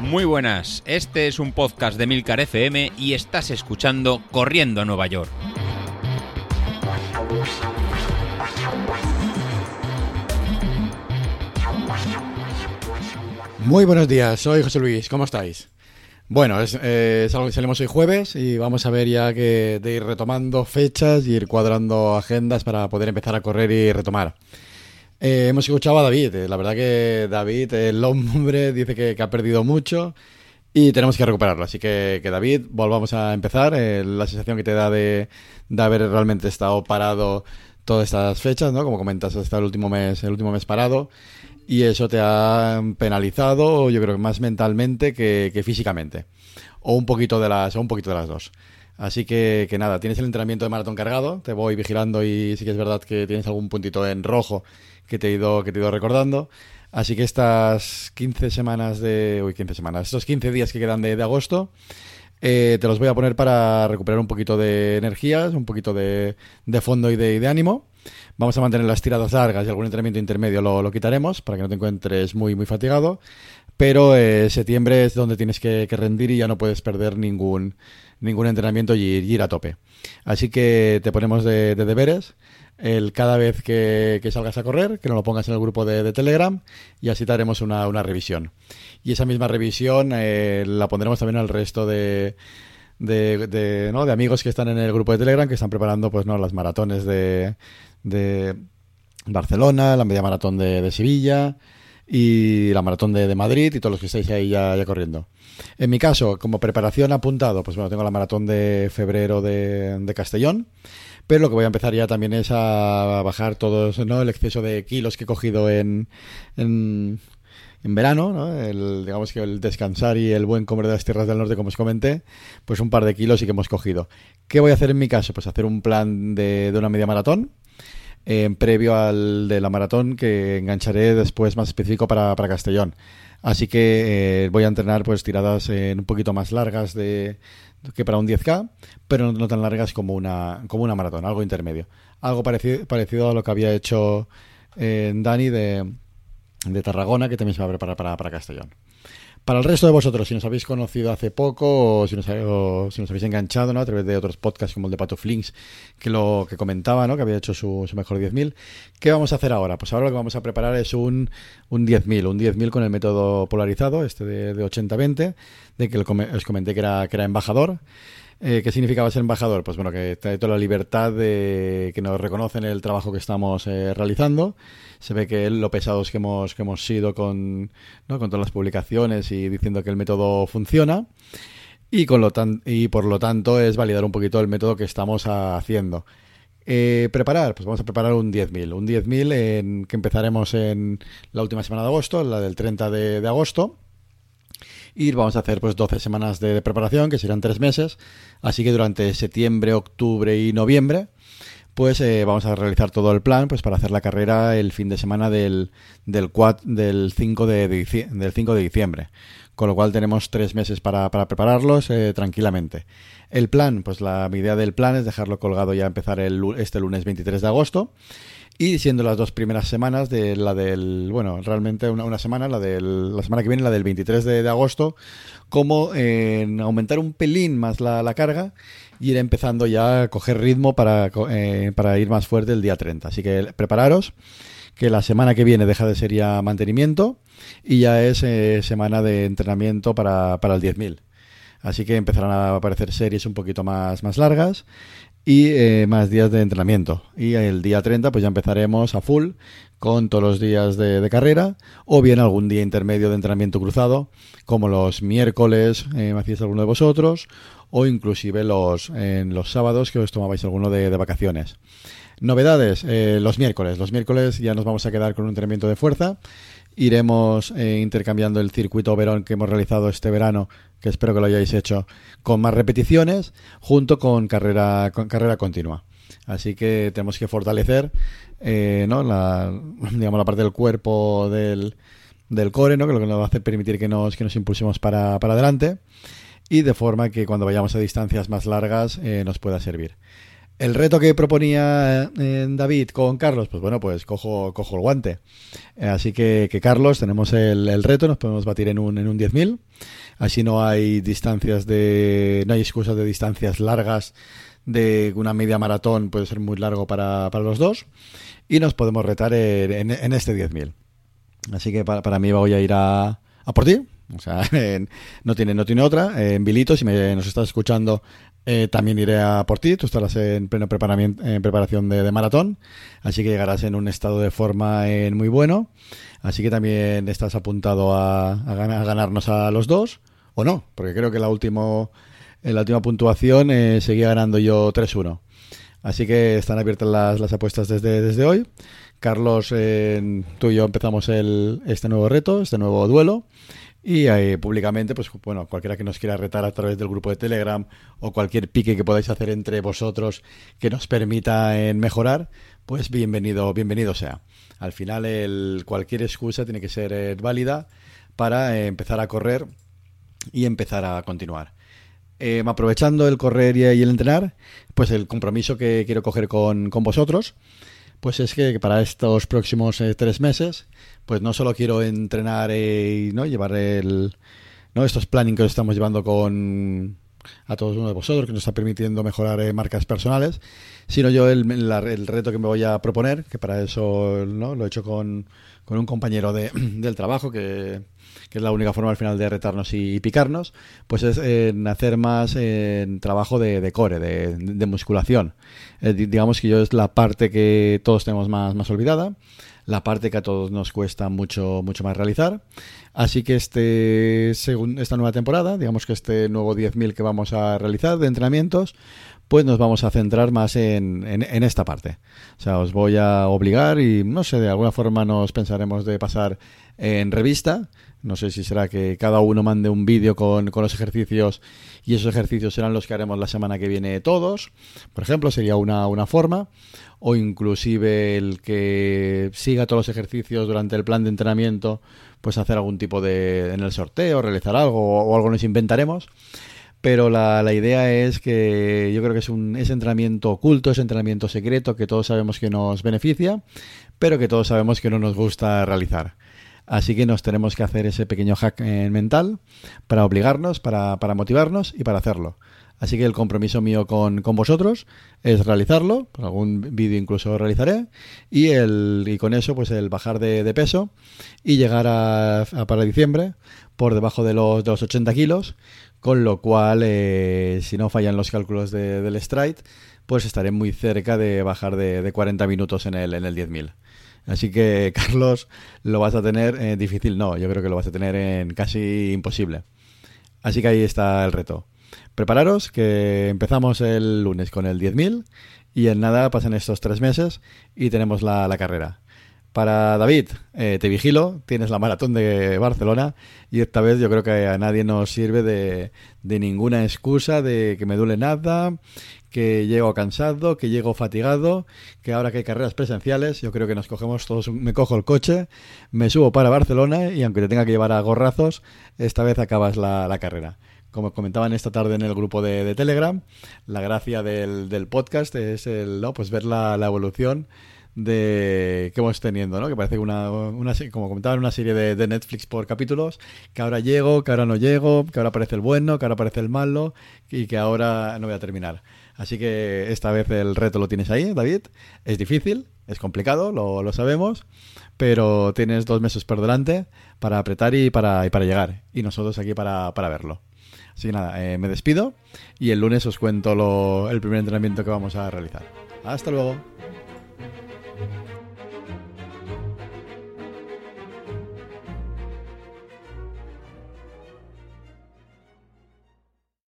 Muy buenas, este es un podcast de Milcar FM y estás escuchando Corriendo a Nueva York. Muy buenos días, soy José Luis, ¿cómo estáis? Bueno, es, eh, salimos hoy jueves y vamos a ver ya que de ir retomando fechas y ir cuadrando agendas para poder empezar a correr y retomar. Eh, hemos escuchado a David, eh, la verdad que David, el hombre, dice que, ha perdido mucho y tenemos que recuperarlo. Así que, David, volvamos a empezar. la sensación que te da de, de haber realmente estado parado todas estas fechas, ¿no? Como comentas, hasta el último mes, el último mes parado y eso te ha penalizado, yo creo que más mentalmente que, físicamente. O un poquito de las, o un poquito de las dos. Así que, que, nada, tienes el entrenamiento de maratón cargado, te voy vigilando y sí que es verdad que tienes algún puntito en rojo que te he ido, que te he ido recordando. Así que estas 15 semanas de. Uy, 15 semanas. Estos 15 días que quedan de, agosto. Eh, te los voy a poner para recuperar un poquito de energías, un poquito de, de fondo y de, de ánimo. Vamos a mantener las tiradas largas y algún entrenamiento intermedio lo, quitaremos para que no te encuentres muy, muy fatigado. Pero eh, septiembre es donde tienes que, rendir y ya no puedes perder ningún, ningún entrenamiento y, ir a tope. Así que te ponemos de, deberes el cada vez que, salgas a correr, que nos lo pongas en el grupo de, Telegram y así te haremos una, revisión. Y esa misma revisión eh, la pondremos también al resto de, de, ¿no? de amigos que están en el grupo de Telegram que están preparando pues no las maratones de, de Barcelona, la media maratón de, Sevilla y la maratón de, Madrid y todos los que estáis ahí ya, corriendo. En mi caso, como preparación apuntado, pues bueno, tengo la maratón de febrero de, Castellón, pero lo que voy a empezar ya también es a bajar todos, ¿no? El exceso de kilos que he cogido en, en, en verano, ¿no? El, digamos que el descansar y el buen comer de las tierras del norte, como os comenté, pues un par de kilos y que hemos cogido. ¿Qué voy a hacer en mi caso? Pues hacer un plan de, de una media maratón, en previo al de la maratón que engancharé después más específico para, Castellón. Así que eh, voy a entrenar pues tiradas en un poquito más largas de, que para un 10K, pero no tan largas como una, como una maratón, algo intermedio. Algo parecido, parecido a lo que había hecho eh, Dani de, de Tarragona, que también se va a preparar para, para Castellón. Para el resto de vosotros, si nos habéis conocido hace poco o si nos, si nos habéis enganchado ¿no? a través de otros podcasts como el de Pato Flinks, que lo que comentaba, ¿no? que había hecho su, su mejor 10.000, ¿qué vamos a hacer ahora? Pues ahora lo que vamos a preparar es un, un 10.000, un 10.000 con el método polarizado, este de, de 80-20, de que os comenté que era, que era embajador. Eh, ¿Qué significaba ser embajador? Pues bueno, que hay toda la libertad de que nos reconocen el trabajo que estamos eh, realizando. Se ve que lo pesados que hemos, que hemos sido con, ¿no? con todas las publicaciones y diciendo que el método funciona. Y, con lo tan, y por lo tanto es validar un poquito el método que estamos haciendo. Eh, preparar, pues vamos a preparar un 10.000. Un 10.000 en, que empezaremos en la última semana de agosto, la del 30 de, de agosto y vamos a hacer pues 12 semanas de, preparación, que serán 3 meses. Así que durante septiembre, octubre y noviembre, pues eh, vamos a realizar todo el plan pues para hacer la carrera el fin de semana del, del, del, 5, de, del 5 de diciembre. Con lo cual tenemos 3 meses para, para prepararlos eh, tranquilamente. El plan, pues la idea del plan es dejarlo colgado ya empezar el, este lunes 23 de agosto y siendo las dos primeras semanas de la del, bueno, realmente una, una semana, la del, la semana que viene, la del 23 de, agosto, como en aumentar un pelín más la, la, carga y ir empezando ya a coger ritmo para, eh, para ir más fuerte el día 30. Así que prepararos, que la semana que viene deja de ser ya mantenimiento y ya es eh, semana de entrenamiento para, para el 10.000. Así que empezarán a aparecer series un poquito más, más largas y eh, más días de entrenamiento. Y el día 30 pues ya empezaremos a full con todos los días de, carrera o bien algún día intermedio de entrenamiento cruzado como los miércoles, eh, me hacéis alguno de vosotros o inclusive los, en los sábados que os tomabais alguno de, vacaciones. Novedades, eh, los miércoles. Los miércoles ya nos vamos a quedar con un entrenamiento de fuerza iremos eh, intercambiando el circuito Verón que hemos realizado este verano, que espero que lo hayáis hecho, con más repeticiones, junto con carrera, carrera continua. Así que tenemos que fortalecer eh, ¿no? la, digamos, la parte del cuerpo del, del core, ¿no? que lo que nos va a hacer permitir que nos, que nos impulsemos para, para adelante y de forma que cuando vayamos a distancias más largas eh, nos pueda servir. El reto que proponía eh, David con Carlos, pues bueno, pues cojo, cojo el guante. Así que, que, Carlos, tenemos el, el, reto, nos podemos batir en un, en un 10.000. Así no hay distancias de. No hay excusas de distancias largas, de una media maratón puede ser muy largo para, para los dos. Y nos podemos retar en, en, este 10.000. Así que para, para, mí voy a ir a, a por ti. O sea, no tiene, no tiene otra. En Vilito, si me, nos estás escuchando, eh, también iré a por ti, tú estarás en pleno en preparación de, de, maratón, así que llegarás en un estado de forma en muy bueno, así que también estás apuntado a, a, ganar, a ganarnos a los dos, o no, porque creo que la, último, en la última puntuación eh, seguía ganando yo 3-1. Así que están abiertas las, las apuestas desde, desde hoy. Carlos, eh, tú y yo empezamos el, este nuevo reto, este nuevo duelo. Y públicamente, pues bueno, cualquiera que nos quiera retar a través del grupo de Telegram o cualquier pique que podáis hacer entre vosotros que nos permita mejorar, pues bienvenido, bienvenido sea. Al final, el, cualquier excusa tiene que ser eh, válida para eh, empezar a correr y empezar a continuar. Eh, aprovechando el correr y el entrenar, pues el compromiso que quiero coger con, vosotros pues es que para estos próximos eh, tres meses, pues no solo quiero entrenar eh, y ¿no? llevar el, ¿no? estos planning que estamos llevando con a todos uno de vosotros, que nos está permitiendo mejorar eh, marcas personales, sino yo el, el, reto que me voy a proponer, que para eso ¿no? lo he hecho con, con un compañero de, del trabajo que que es la única forma al final de retarnos y, picarnos, pues es en hacer más trabajo de, core, de, de musculación. Eh, digamos que yo es la parte que todos tenemos más, más olvidada, la parte que a todos nos cuesta mucho, mucho más realizar. Así que este, según esta nueva temporada, digamos que este nuevo 10.000 que vamos a realizar de entrenamientos, pues nos vamos a centrar más en, en, en, esta parte. O sea, os voy a obligar y no sé, de alguna forma nos pensaremos de pasar en revista no sé si será que cada uno mande un vídeo con, con, los ejercicios y esos ejercicios serán los que haremos la semana que viene todos. Por ejemplo, sería una, una forma. O inclusive el que siga todos los ejercicios durante el plan de entrenamiento, pues hacer algún tipo de... en el sorteo, realizar algo o, o algo nos inventaremos pero la, la, idea es que yo creo que es un ese entrenamiento oculto, ese entrenamiento secreto que todos sabemos que nos beneficia, pero que todos sabemos que no nos gusta realizar. Así que nos tenemos que hacer ese pequeño hack eh, mental para obligarnos, para, para, motivarnos y para hacerlo. Así que el compromiso mío con, con vosotros es realizarlo, algún vídeo incluso realizaré, y, el, y con eso pues el bajar de, de peso y llegar a, a, para diciembre por debajo de los, de los 80 kilos, con lo cual, eh, si no fallan los cálculos de, del stride, pues estaré muy cerca de bajar de, de 40 minutos en el, en el 10.000. Así que, Carlos, lo vas a tener eh, difícil, no, yo creo que lo vas a tener en casi imposible. Así que ahí está el reto. Prepararos, que empezamos el lunes con el 10.000 y en nada pasan estos tres meses y tenemos la, la carrera. Para David, eh, te vigilo, tienes la maratón de Barcelona y esta vez yo creo que a nadie nos sirve de, de ninguna excusa de que me duele nada, que llego cansado, que llego fatigado, que ahora que hay carreras presenciales, yo creo que nos cogemos todos, me cojo el coche, me subo para Barcelona y aunque te tenga que llevar a gorrazos, esta vez acabas la, carrera como comentaban esta tarde en el grupo de, Telegram, la gracia del, del, podcast es el, ¿no? pues ver la evolución de que vamos teniendo, ¿no? Que parece una, una como comentaban, una serie de, Netflix por capítulos, que ahora llego, que ahora no llego, que ahora aparece el bueno, que ahora aparece el malo y que ahora no voy a terminar. Así que esta vez el reto lo tienes ahí, David. Es difícil, es complicado, lo, lo sabemos, pero tienes dos meses por delante para apretar y para, y para llegar. Y nosotros aquí para, para verlo. Así que nada, eh, me despido y el lunes os cuento lo, el primer entrenamiento que vamos a realizar. Hasta luego.